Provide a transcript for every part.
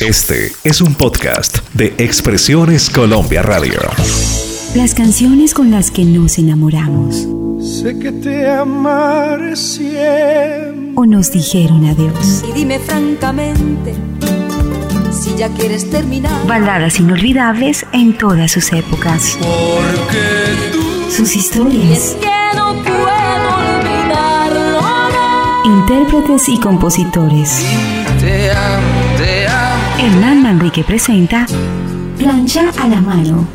Este es un podcast de Expresiones Colombia Radio. Las canciones con las que nos enamoramos. Sé que te amaré siempre. O nos dijeron adiós. Y dime francamente si ya quieres terminar. Baladas inolvidables en todas sus épocas. Porque tú Sus Y historias. es que no puedo olvidarlo. Intérpretes y compositores. Hernán Manrique presenta Plancha a la mano.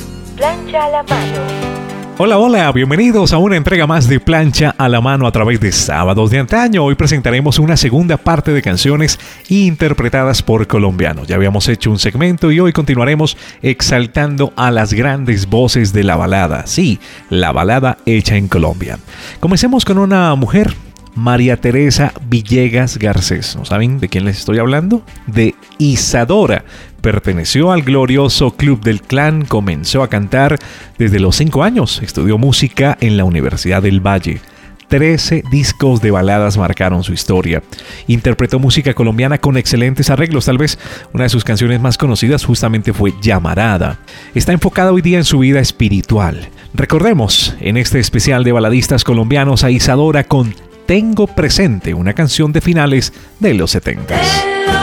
Hola, hola, bienvenidos a una entrega más de Plancha a la mano a través de Sábados de Antaño. Hoy presentaremos una segunda parte de canciones interpretadas por colombianos. Ya habíamos hecho un segmento y hoy continuaremos exaltando a las grandes voces de la balada. Sí, la balada hecha en Colombia. Comencemos con una mujer María Teresa Villegas Garcés. ¿No saben de quién les estoy hablando? De Isadora. Perteneció al glorioso Club del Clan, comenzó a cantar desde los 5 años, estudió música en la Universidad del Valle. 13 discos de baladas marcaron su historia. Interpretó música colombiana con excelentes arreglos. Tal vez una de sus canciones más conocidas justamente fue Llamarada. Está enfocada hoy día en su vida espiritual. Recordemos en este especial de baladistas colombianos a Isadora con Tengo presente, una canción de finales de los 70.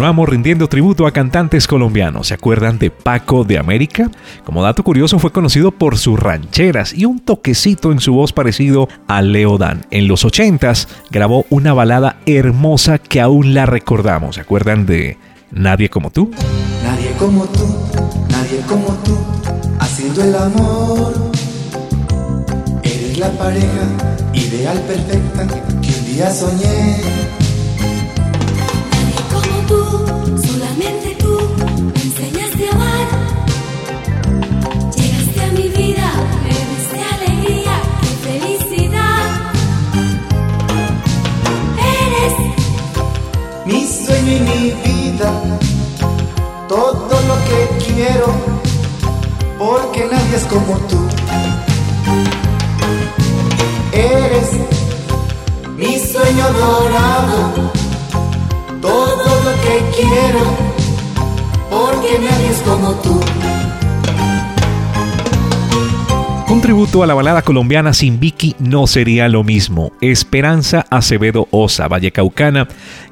Continuamos rindiendo tributo a cantantes colombianos. ¿Se acuerdan de Paco de América? Como dato curioso, fue conocido por sus rancheras y un toquecito en su voz parecido a Leo Dan. En los 80s grabó una balada hermosa que aún la recordamos. ¿Se acuerdan de Nadie como tú? Nadie como tú, nadie como tú, haciendo el amor. Eres la pareja ideal perfecta que un día soñé. Todo lo que quiero, porque nadie es como tú. Eres mi sueño dorado, todo lo que quiero, porque nadie es como tú. Un tributo a la balada colombiana sin Vicky no sería lo mismo. Esperanza Acevedo Osa, Vallecaucana,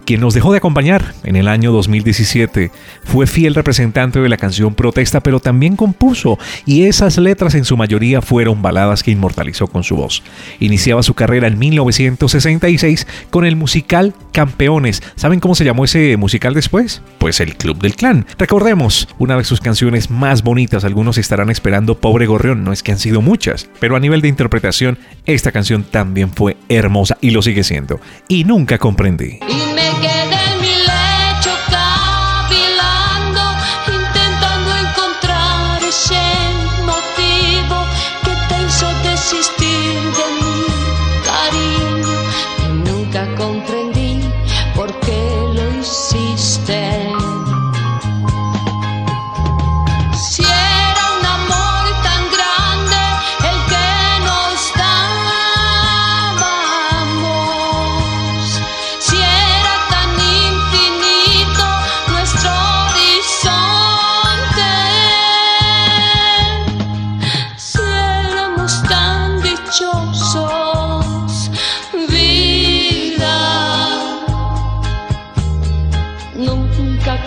quien nos dejó de acompañar en el año 2017, fue fiel representante de la canción Protesta, pero también compuso, y esas letras en su mayoría fueron baladas que inmortalizó con su voz. Iniciaba su carrera en 1966 con el musical Campeones. ¿Saben cómo se llamó ese musical después? Pues el Club del Clan. Recordemos, una de sus canciones más bonitas, algunos estarán esperando Pobre Gorrión, no es que han sido muchas, pero a nivel de interpretación, esta canción también fue hermosa y lo sigue siendo. Y nunca comprendí.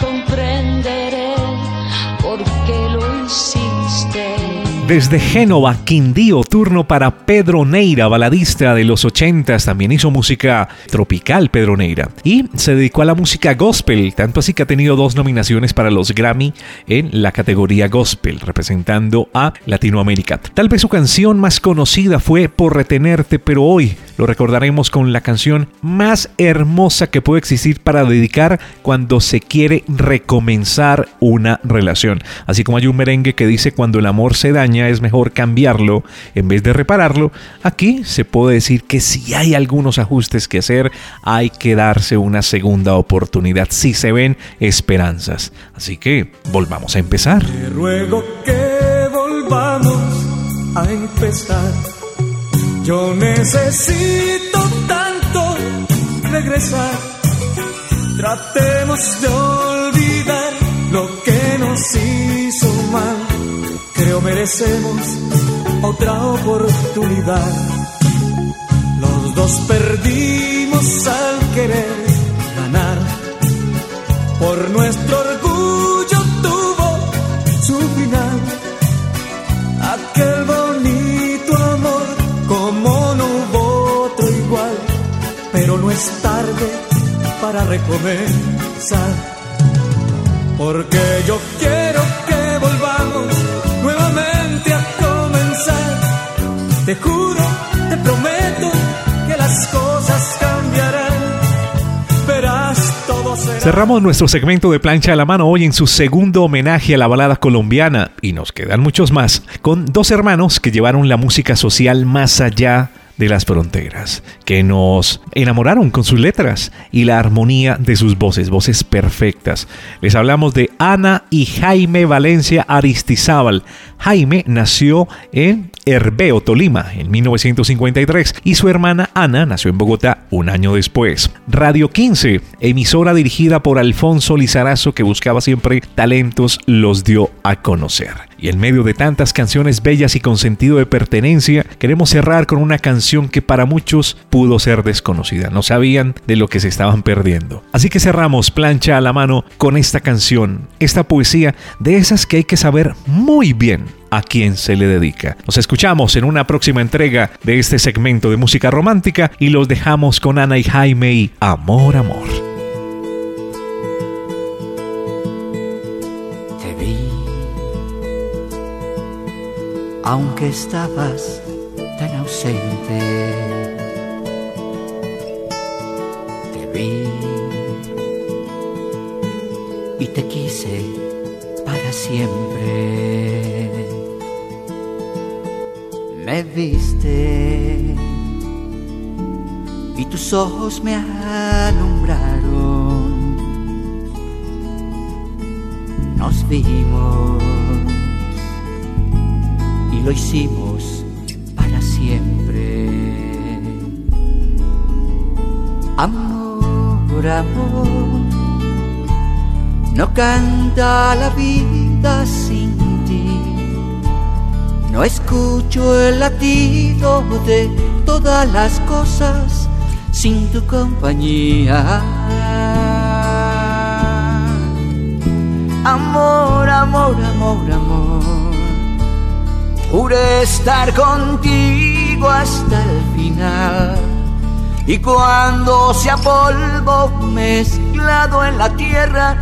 Comprenderé lo hiciste. Desde Génova, Quindío, turno para Pedro Neira, baladista de los 80 también hizo música tropical Pedro Neira y se dedicó a la música gospel, tanto así que ha tenido dos nominaciones para los Grammy en la categoría gospel, representando a Latinoamérica. Tal vez su canción más conocida fue Por retenerte, pero hoy lo recordaremos con la canción más hermosa que puede existir para dedicar cuando se quiere recomenzar una relación. Así como hay un merengue que dice cuando el amor se daña, es mejor cambiarlo en vez de repararlo, aquí se puede decir que si hay algunos ajustes que hacer, hay que darse una segunda oportunidad si se ven esperanzas. Así que volvamos a empezar. Te ruego que volvamos a empezar. Yo necesito tanto regresar. Tratemos de olvidar lo que nos hizo mal Creo merecemos otra oportunidad. Los dos perdimos al querer ganar. Por nuestro No es tarde para recomenzar. Porque yo quiero que volvamos Te juro, te prometo que las cosas cambiarán. Verás, todo. Cerramos nuestro segmento de plancha a la mano hoy en su segundo homenaje a la balada colombiana, y nos quedan muchos más, con dos hermanos que llevaron la música social más allá de las fronteras, que nos enamoraron con sus letras y la armonía de sus voces, voces perfectas. Les hablamos de Ana y Jaime Valencia Aristizábal. Jaime nació en Herbeo, Tolima, en 1953, y su hermana Ana nació en Bogotá un año después. Radio 15, emisora dirigida por Alfonso Lizarazo, que buscaba siempre talentos, los dio a conocer. Y en medio de tantas canciones bellas y con sentido de pertenencia, queremos cerrar con una canción que para muchos pudo ser desconocida. No sabían de lo que se estaban perdiendo. Así que cerramos plancha a la mano con esta canción, esta poesía de esas que hay que saber muy bien a quién se le dedica. Nos escuchamos en una próxima entrega de este segmento de música romántica y los dejamos con Ana y Jaime y Amor, Amor. aunque estabas tan ausente. Te vi y te quise para siempre. Me viste y tus ojos me alumbraron. Nos vimos lo hicimos para siempre. Amor, amor, no canta la vida sin. No escucho el latido de todas las cosas sin tu compañía. Amor, amor, amor, amor Juré estar contigo hasta el final. Y cuando sea polvo mezclado en la tierra,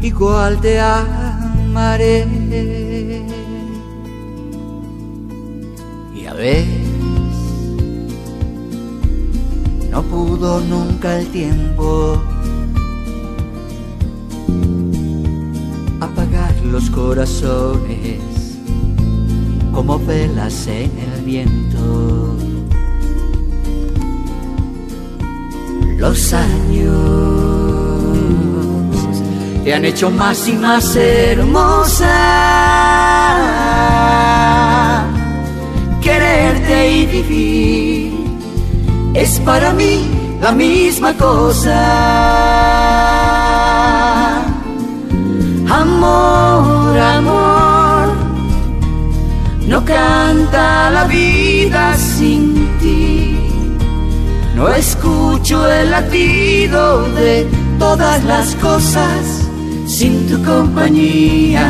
igual te amaré. No pudo nunca el tiempo apagar los corazones como velas en el viento. Los años te han hecho más y más hermosa. Es para mí la misma cosa. Amor, amor no canta la vida sin ti. No escucho el latido de todas las cosas sin tu compañía.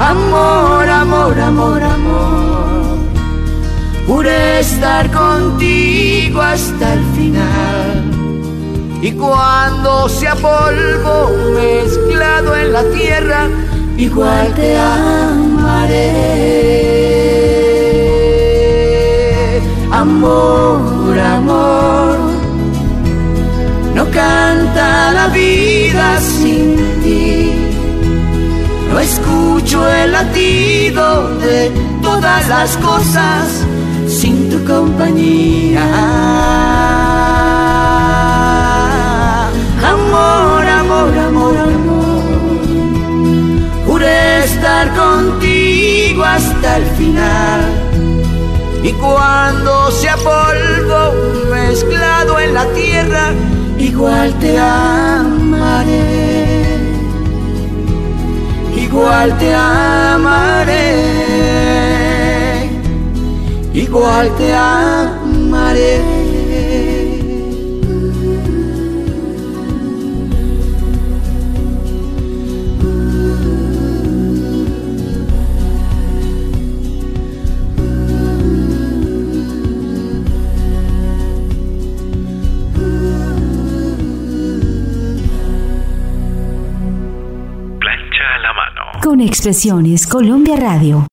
Amor, amor, amor, amor. Juré estar contigo hasta el final. Y cuando sea polvo mezclado en la tierra, igual te amaré. Amor, amor, no canta la vida sin ti. Escucho el latido de todas las cosas sin tu compañía. Amor, amor, amor, amor. Juré estar contigo hasta el final. Y cuando sea polvo mezclado en la tierra, igual te amaré. Igual te amaré. Igual te amaré. Expresiones Colombia Radio.